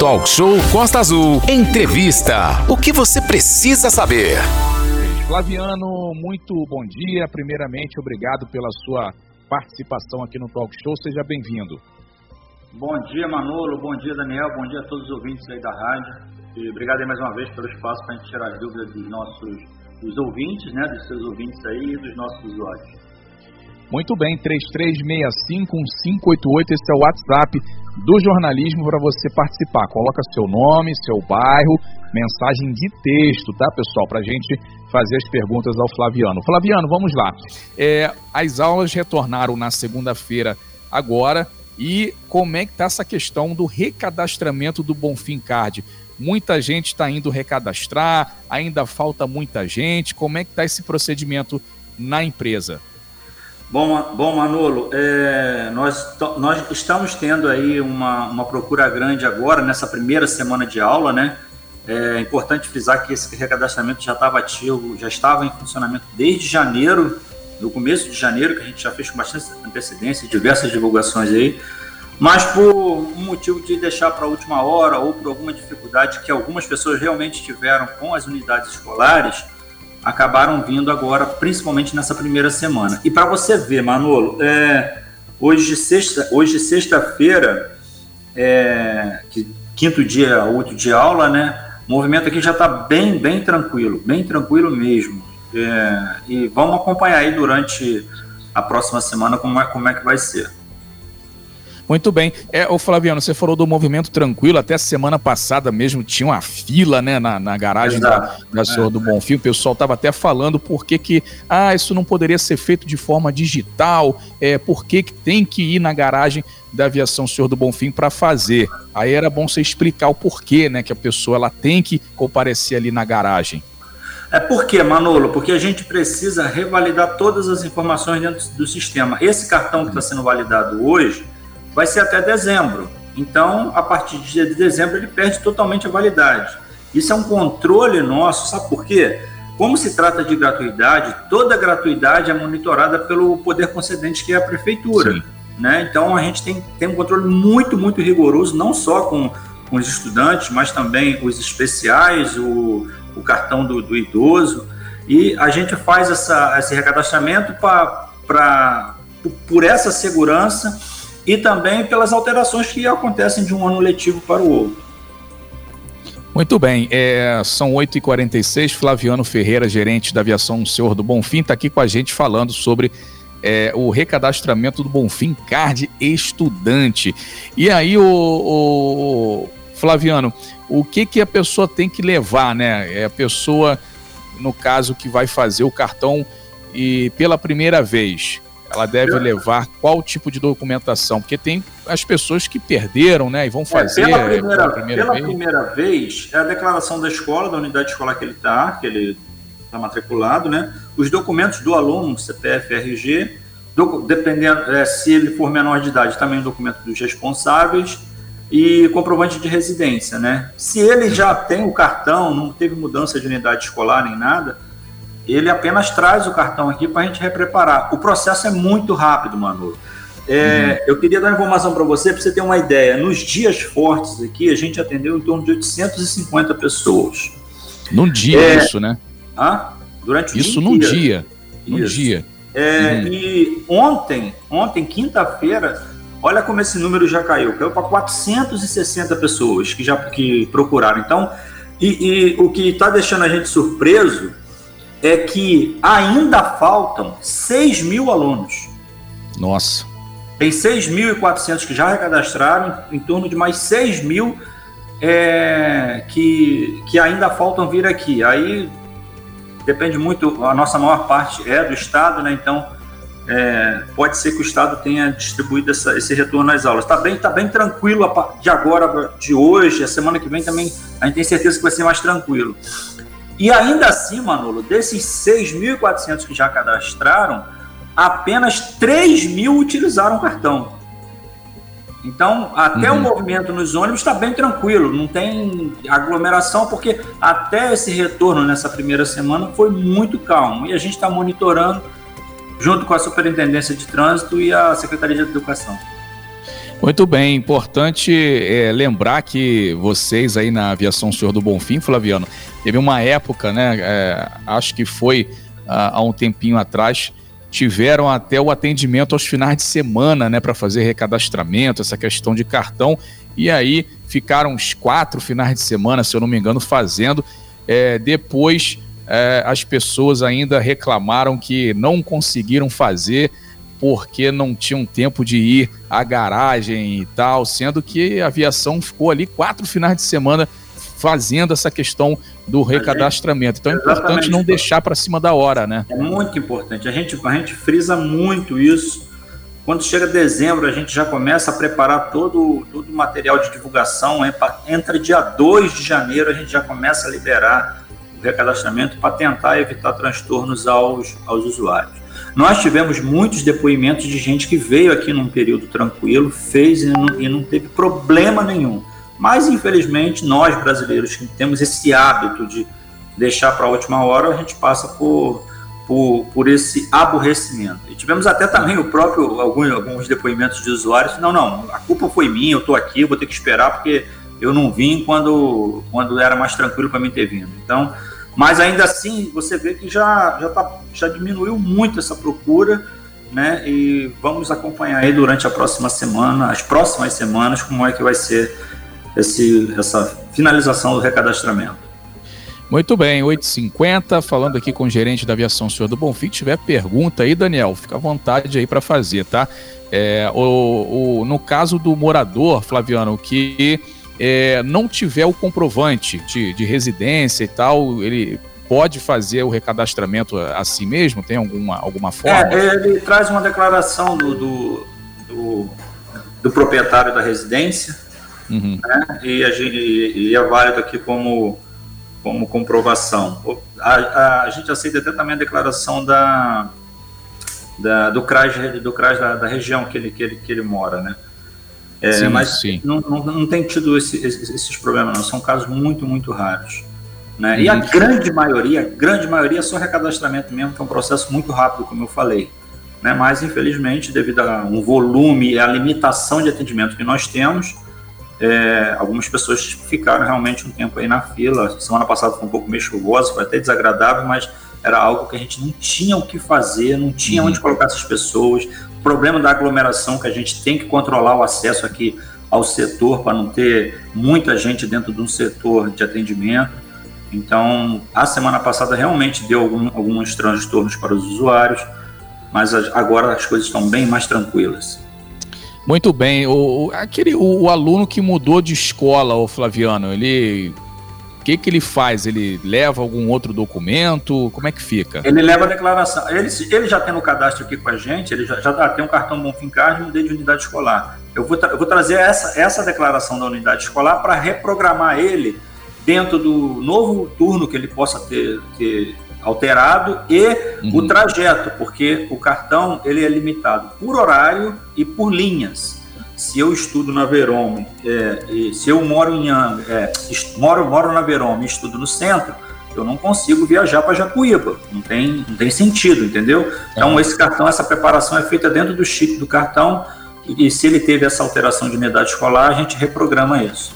Talk Show Costa Azul. Entrevista. O que você precisa saber? Flaviano, muito bom dia. Primeiramente, obrigado pela sua participação aqui no Talk Show. Seja bem-vindo. Bom dia, Manolo. Bom dia, Daniel. Bom dia a todos os ouvintes aí da rádio. E obrigado aí mais uma vez pelo espaço para a gente tirar as dúvidas dos nossos dos ouvintes, né, dos seus ouvintes aí e dos nossos usuários. Muito bem, 3365-1588, esse é o WhatsApp do jornalismo para você participar. Coloca seu nome, seu bairro, mensagem de texto, tá, pessoal? Para a gente fazer as perguntas ao Flaviano. Flaviano, vamos lá. É, as aulas retornaram na segunda-feira agora e como é que está essa questão do recadastramento do Bonfim Card? Muita gente está indo recadastrar, ainda falta muita gente. Como é que está esse procedimento na empresa? Bom, bom Manolo, é, nós, nós estamos tendo aí uma, uma procura grande agora, nessa primeira semana de aula, né? É importante frisar que esse recadastramento já estava ativo, já estava em funcionamento desde janeiro, no começo de janeiro, que a gente já fez com bastante antecedência, diversas divulgações aí, mas por um motivo de deixar para a última hora ou por alguma dificuldade que algumas pessoas realmente tiveram com as unidades escolares, acabaram vindo agora, principalmente nessa primeira semana. E para você ver, Manolo, é, hoje sexta, hoje sexta-feira, é, quinto dia útil de aula, né? O movimento aqui já está bem, bem tranquilo, bem tranquilo mesmo. É, e vamos acompanhar aí durante a próxima semana como é, como é que vai ser. Muito bem. É, o Flaviano, você falou do movimento tranquilo, até semana passada mesmo tinha uma fila né, na, na garagem Exato. da, da Senhor é. do Bonfim. O pessoal estava até falando por que, que ah, isso não poderia ser feito de forma digital, é, por que, que tem que ir na garagem da aviação Senhor do Bonfim para fazer. Aí era bom você explicar o porquê, né? Que a pessoa ela tem que comparecer ali na garagem. É por quê, Manolo? Porque a gente precisa revalidar todas as informações dentro do sistema. Esse cartão que está sendo validado hoje, vai ser até dezembro. Então, a partir de dezembro, ele perde totalmente a validade. Isso é um controle nosso, sabe por quê? Como se trata de gratuidade, toda gratuidade é monitorada pelo poder concedente, que é a prefeitura. Né? Então, a gente tem, tem um controle muito, muito rigoroso, não só com, com os estudantes, mas também os especiais, o, o cartão do, do idoso. E a gente faz essa, esse recadastramento pra, pra, por essa segurança e também pelas alterações que acontecem de um ano letivo para o outro. Muito bem, é, são 8h46, Flaviano Ferreira, gerente da aviação Senhor do Bonfim, está aqui com a gente falando sobre é, o recadastramento do Bonfim Card Estudante. E aí, o, o, Flaviano, o que, que a pessoa tem que levar, né? É a pessoa, no caso, que vai fazer o cartão e pela primeira vez ela deve levar qual tipo de documentação? Porque tem as pessoas que perderam, né, e vão é, fazer é, pela primeira, pela primeira pela vez. primeira vez é a declaração da escola, da unidade escolar que ele está, que ele está matriculado, né, os documentos do aluno, CPF, RG, do, dependendo é, se ele for menor de idade, também o documento dos responsáveis e comprovante de residência, né? Se ele já tem o cartão, não teve mudança de unidade escolar nem nada, ele apenas traz o cartão aqui para a gente repreparar. O processo é muito rápido, Manu. É, uhum. Eu queria dar uma informação para você, para você ter uma ideia. Nos dias fortes aqui, a gente atendeu em torno de 850 pessoas. Num dia, é, isso, né? Ah, durante Isso num dias. dia. Num dia. É, uhum. E ontem, ontem, quinta-feira, olha como esse número já caiu. Caiu para 460 pessoas que já que procuraram. Então, e, e o que está deixando a gente surpreso é que ainda faltam 6 mil alunos. Nossa. Tem 6.400 que já recadastraram, em torno de mais 6 mil é, que, que ainda faltam vir aqui. Aí depende muito, a nossa maior parte é do Estado, né? Então é, pode ser que o Estado tenha distribuído essa, esse retorno às aulas. Está bem, tá bem tranquilo de agora, de hoje, a semana que vem também a gente tem certeza que vai ser mais tranquilo. E ainda assim, Manolo, desses 6.400 que já cadastraram, apenas 3 mil utilizaram o cartão. Então, até uhum. o movimento nos ônibus está bem tranquilo, não tem aglomeração, porque até esse retorno nessa primeira semana foi muito calmo. E a gente está monitorando junto com a Superintendência de Trânsito e a Secretaria de Educação. Muito bem, importante é, lembrar que vocês aí na aviação Senhor do Bonfim, Flaviano, teve uma época, né? É, acho que foi há, há um tempinho atrás, tiveram até o atendimento aos finais de semana, né, para fazer recadastramento, essa questão de cartão, e aí ficaram uns quatro finais de semana, se eu não me engano, fazendo. É, depois é, as pessoas ainda reclamaram que não conseguiram fazer porque não tinham tempo de ir à garagem e tal, sendo que a aviação ficou ali quatro finais de semana fazendo essa questão do recadastramento. Então é importante não deixar para cima da hora, né? É muito importante. A gente, a gente frisa muito isso. Quando chega dezembro, a gente já começa a preparar todo, todo o material de divulgação. Entra dia 2 de janeiro, a gente já começa a liberar o recadastramento para tentar evitar transtornos aos, aos usuários. Nós tivemos muitos depoimentos de gente que veio aqui num período tranquilo, fez e não, e não teve problema nenhum. Mas, infelizmente, nós brasileiros que temos esse hábito de deixar para a última hora, a gente passa por, por, por, esse aborrecimento. E tivemos até também o próprio, alguns, alguns depoimentos de usuários, não, não, a culpa foi minha, eu estou aqui, eu vou ter que esperar porque eu não vim quando, quando era mais tranquilo para mim ter vindo. Então, mas ainda assim, você vê que já, já, tá, já diminuiu muito essa procura, né? E vamos acompanhar aí durante a próxima semana, as próximas semanas, como é que vai ser esse, essa finalização do recadastramento. Muito bem, 8h50, falando aqui com o gerente da aviação, senhor do Bonfim. Tiver pergunta aí, Daniel, fica à vontade aí para fazer, tá? É, o, o, no caso do morador, Flaviano, que é, não tiver o comprovante de, de residência e tal, ele pode fazer o recadastramento assim mesmo? Tem alguma, alguma forma? É, ele traz uma declaração do, do, do, do proprietário da residência uhum. né? e, a gente, e é válido aqui como, como comprovação. A, a, a, gente aceita até também a declaração da, da, do CRAS, do CRAS da, da região que ele, que, ele, que ele mora, né? É, sim, mas sim. Não, não, não, tem tido esse, esses problemas, não. São casos muito, muito raros. Né? Uhum. E a uhum. grande maioria, a grande maioria é só recadastramento mesmo, que é um processo muito rápido, como eu falei. Né? Mas, infelizmente, devido a um volume e a limitação de atendimento que nós temos, é, algumas pessoas ficaram realmente um tempo aí na fila. Semana passada foi um pouco meio chuvosa, foi até desagradável, mas era algo que a gente não tinha o que fazer, não tinha uhum. onde colocar essas pessoas, problema da aglomeração, que a gente tem que controlar o acesso aqui ao setor para não ter muita gente dentro de um setor de atendimento. Então, a semana passada realmente deu algum, alguns transtornos para os usuários, mas agora as coisas estão bem mais tranquilas. Muito bem. O, aquele, o, o aluno que mudou de escola, o Flaviano, ele o que, que ele faz? Ele leva algum outro documento? Como é que fica? Ele leva a declaração. Ele, ele já tem no cadastro aqui com a gente, ele já, já tem um cartão Bonfim Card e um de unidade escolar. Eu vou, eu vou trazer essa, essa declaração da unidade escolar para reprogramar ele dentro do novo turno que ele possa ter, ter alterado e uhum. o trajeto, porque o cartão ele é limitado por horário e por linhas se eu estudo na Verome, é, se eu moro em é, moro, moro na Verome e estudo no centro, eu não consigo viajar para Jacuíba. Não tem, não tem sentido, entendeu? Então, esse cartão, essa preparação é feita dentro do chip do cartão e, e se ele teve essa alteração de unidade escolar, a gente reprograma isso.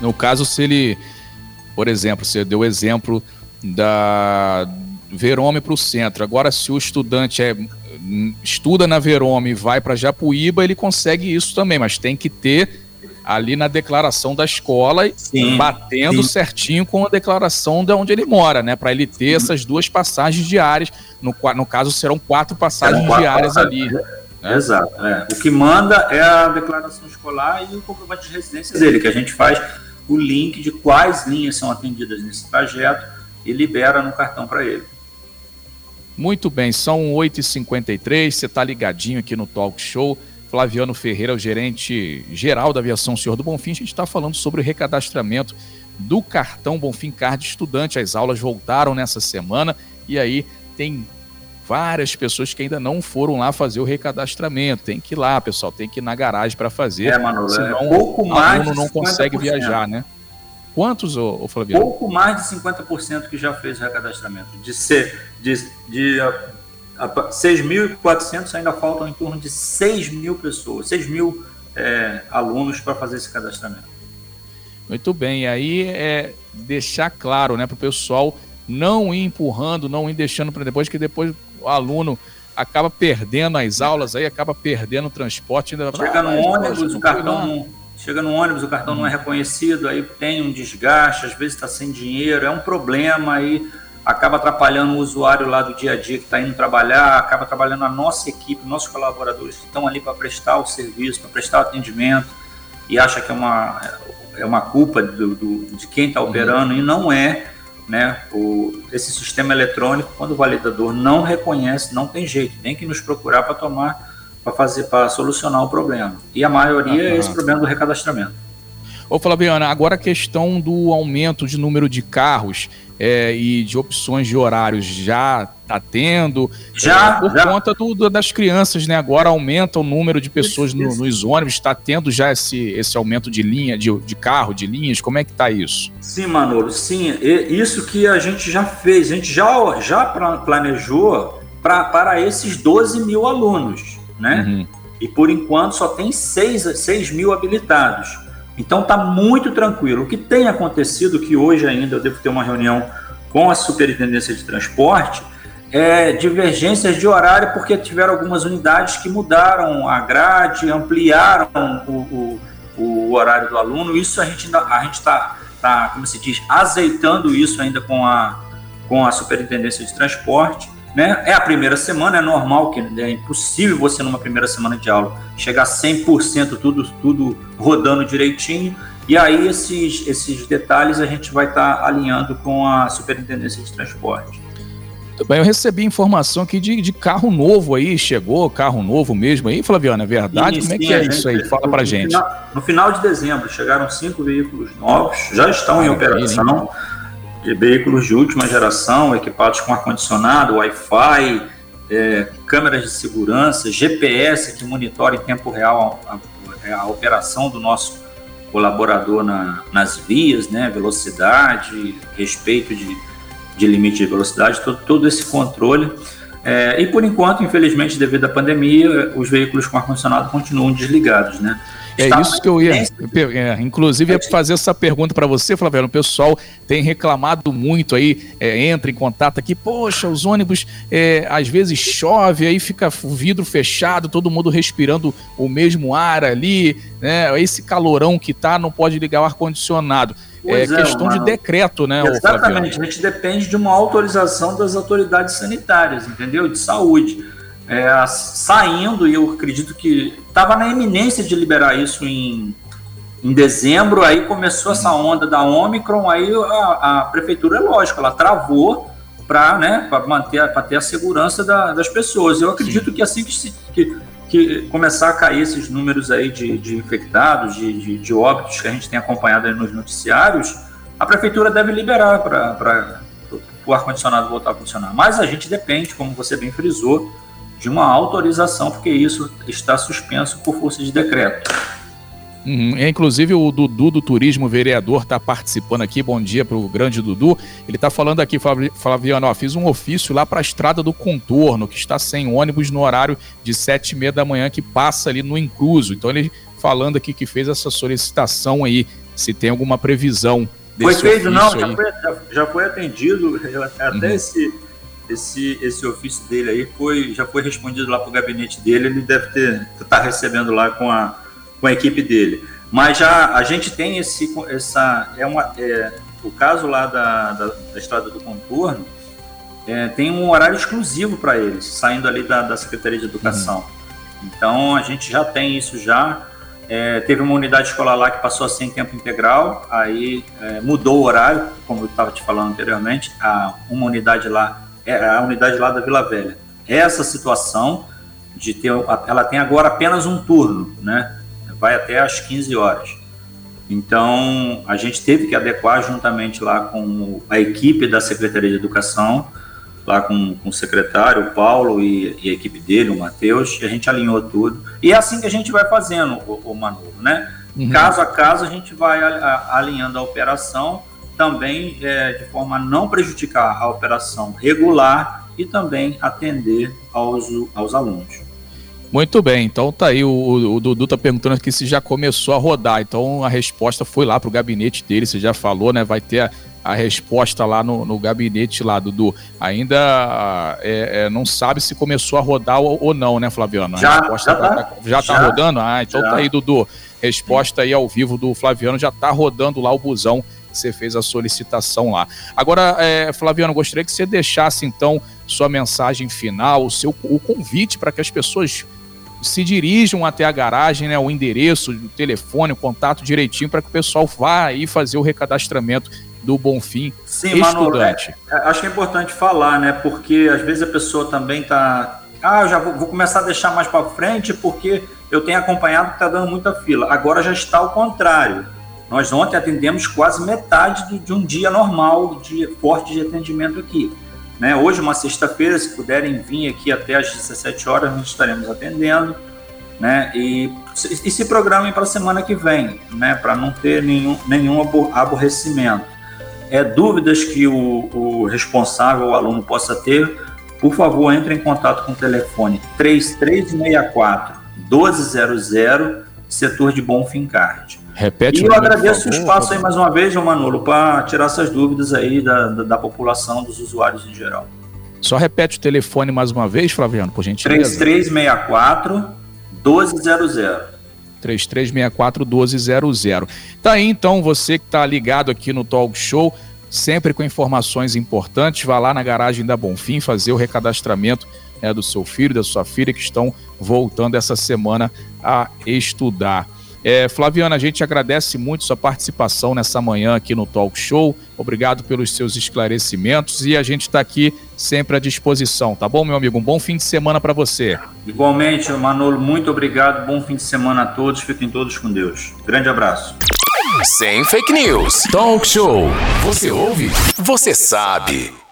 No caso, se ele, por exemplo, você deu o exemplo da Verome para o centro. Agora, se o estudante é estuda na Verome e vai para Japuíba, ele consegue isso também, mas tem que ter ali na declaração da escola, sim, batendo sim. certinho com a declaração de onde ele mora, né? Para ele ter essas duas passagens diárias. No, no caso, serão quatro passagens quatro diárias passagens. ali. Né? Exato. É. O que manda é a declaração escolar e o comprovante de residência dele, que a gente faz o link de quais linhas são atendidas nesse trajeto e libera no cartão para ele. Muito bem, são 8h53, você está ligadinho aqui no Talk Show. Flaviano Ferreira, o gerente geral da aviação Senhor do Bonfim, a gente está falando sobre o recadastramento do cartão Bonfim Card Estudante. As aulas voltaram nessa semana e aí tem várias pessoas que ainda não foram lá fazer o recadastramento. Tem que ir lá, pessoal, tem que ir na garagem para fazer. É, Manolo, é senão é pouco mais o aluno não consegue viajar, né? Quantos, ô, ô Flaviano? Pouco mais de 50% que já fez o recadastramento. De, ser, de, de 6.400 ainda faltam em torno de 6 mil pessoas, 6 mil é, alunos para fazer esse cadastramento. Muito bem, e aí é deixar claro né, para o pessoal não ir empurrando, não ir deixando para depois, que depois o aluno acaba perdendo as aulas, aí acaba perdendo o transporte. Ainda... Chega no ônibus, o cartão chega no ônibus, o cartão hum. não é reconhecido, aí tem um desgaste, às vezes está sem dinheiro, é um problema aí acaba atrapalhando o usuário lá do dia a dia que está indo trabalhar, acaba trabalhando a nossa equipe, nossos colaboradores que estão ali para prestar o serviço, para prestar o atendimento e acha que é uma, é uma culpa do, do de quem está operando uhum. e não é. Né, o, esse sistema eletrônico, quando o validador não reconhece, não tem jeito, tem que nos procurar para tomar, para fazer, para solucionar o problema. E a maioria é esse problema do recadastramento. Ô Flaviana, agora a questão do aumento de número de carros é, e de opções de horários já está tendo? Já. É, por já. conta do, das crianças, né? Agora aumenta o número de pessoas no, nos ônibus, está tendo já esse, esse aumento de linha, de, de carro, de linhas, como é que está isso? Sim, Manolo, sim. Isso que a gente já fez, a gente já, já planejou pra, para esses 12 mil alunos, né? Uhum. E por enquanto só tem 6, 6 mil habilitados. Então está muito tranquilo. O que tem acontecido, que hoje ainda eu devo ter uma reunião com a Superintendência de Transporte, é divergências de horário, porque tiveram algumas unidades que mudaram a grade, ampliaram o, o, o horário do aluno. Isso a gente a gente está, tá, como se diz, azeitando isso ainda com a, com a Superintendência de Transporte. Né? É a primeira semana, é normal que é impossível você numa primeira semana de aula chegar 100% tudo tudo rodando direitinho. E aí esses esses detalhes a gente vai estar tá alinhando com a Superintendência de Transporte. Bem, eu recebi informação aqui de, de carro novo aí, chegou carro novo mesmo aí, Flaviana, é verdade? Sim, Como é que é gente, isso aí? Fala pra no gente. Final, no final de dezembro chegaram cinco veículos novos, já estão ah, em operação de veículos de última geração, equipados com ar-condicionado, Wi-Fi, é, câmeras de segurança, GPS que monitora em tempo real a, a, a operação do nosso colaborador na, nas vias, né, velocidade, respeito de, de limite de velocidade, todo, todo esse controle. É, e por enquanto, infelizmente, devido à pandemia, os veículos com ar-condicionado continuam desligados, né? É isso que eu ia. É, inclusive, ia fazer essa pergunta para você, Flaviano. O pessoal tem reclamado muito aí, é, entra em contato aqui. Poxa, os ônibus é, às vezes chove, aí fica o vidro fechado, todo mundo respirando o mesmo ar ali, né? Esse calorão que tá, não pode ligar o ar-condicionado. É, é questão de decreto, né? Exatamente, a gente depende de uma autorização das autoridades sanitárias, entendeu? De saúde é, saindo, e eu acredito que estava na iminência de liberar isso em, em dezembro, aí começou essa onda da Omicron, aí a, a prefeitura, é lógico, ela travou para né, manter para ter a segurança da, das pessoas. Eu acredito Sim. que assim que, se, que, que, começar a cair esses números aí de, de infectados, de, de, de, óbitos que a gente tem acompanhado nos noticiários, a prefeitura deve liberar para o ar-condicionado voltar a funcionar. Mas a gente depende, como você bem frisou, de uma autorização, porque isso está suspenso por força de decreto. Uhum. É, inclusive o Dudu do Turismo Vereador está participando aqui. Bom dia para o grande Dudu. Ele está falando aqui, Flaviano, ó, fiz um ofício lá para a Estrada do Contorno, que está sem ônibus no horário de sete e meia da manhã, que passa ali no incluso. Então ele falando aqui que fez essa solicitação aí, se tem alguma previsão desse Foi feito, não, já foi, já, já foi, atendido, até uhum. esse esse, esse ofício dele aí foi, já foi respondido lá para o gabinete dele, ele deve ter tá recebendo lá com a, com a equipe dele. Mas já a gente tem esse, essa, é uma, é, o caso lá da, da, da Estrada do Contorno, é, tem um horário exclusivo para eles, saindo ali da, da Secretaria de Educação. Uhum. Então a gente já tem isso já. É, teve uma unidade escolar lá que passou a ser em tempo integral, aí é, mudou o horário, como eu estava te falando anteriormente. A, uma unidade lá é a unidade lá da Vila Velha. Essa situação de ter, ela tem agora apenas um turno, né? Vai até às 15 horas. Então, a gente teve que adequar juntamente lá com a equipe da Secretaria de Educação, lá com, com o secretário, o Paulo e, e a equipe dele, o Matheus, e a gente alinhou tudo. E é assim que a gente vai fazendo, o, o Manolo, né? Uhum. Caso a caso, a gente vai a, a, alinhando a operação também é, de forma a não prejudicar a operação regular e também atender aos, aos alunos. Muito bem, então tá aí, o, o, Dudu tá perguntando aqui se já começou a rodar, então a resposta foi lá pro gabinete dele, você já falou, né, vai ter a, a resposta lá no, no, gabinete lá, Dudu. Ainda é, é, não sabe se começou a rodar ou, ou não, né, Flaviano? A já, resposta já, tá, tá, já tá rodando? Ah, então já. tá aí, Dudu. Resposta aí ao vivo do Flaviano, já tá rodando lá o busão você fez a solicitação lá. Agora, é, Flaviano, gostaria que você deixasse então sua mensagem final, o seu o convite para que as pessoas se dirijam até a garagem, né, o endereço, o telefone, o contato direitinho para que o pessoal vá aí fazer o recadastramento do Bonfim Sim, estudante. Mano, é, acho que é importante falar, né, porque às vezes a pessoa também está ah, eu já vou, vou, começar a deixar mais para frente porque eu tenho acompanhado que está dando muita fila. Agora já está ao contrário. Nós ontem atendemos quase metade de, de um dia normal de forte de atendimento aqui. Né? Hoje, uma sexta-feira, se puderem vir aqui até às 17 horas, nós estaremos atendendo. Né? E, e se programem para a semana que vem, né? para não ter nenhum, nenhum aborrecimento. É, dúvidas que o, o responsável, o aluno, possa ter, por favor, entre em contato com o telefone 3364 1200, setor de Bom Fincard. Repete e eu agradeço o espaço aí mais uma vez, João Manolo, para tirar essas dúvidas aí da, da, da, população, dos usuários em geral. Só repete o telefone mais uma vez, Flaviano, por gentileza. 3364 1200. 3364 1200. Tá aí então, você que está ligado aqui no Talk Show, sempre com informações importantes, vá lá na garagem da Bonfim fazer o recadastramento né, do seu filho, da sua filha que estão voltando essa semana a estudar. É, Flaviana, a gente agradece muito sua participação nessa manhã aqui no Talk Show. Obrigado pelos seus esclarecimentos e a gente está aqui sempre à disposição, tá bom, meu amigo? Um bom fim de semana para você. Igualmente, Manolo, muito obrigado. Bom fim de semana a todos. Fiquem todos com Deus. Grande abraço. Sem fake news. Talk Show. Você ouve? Você sabe.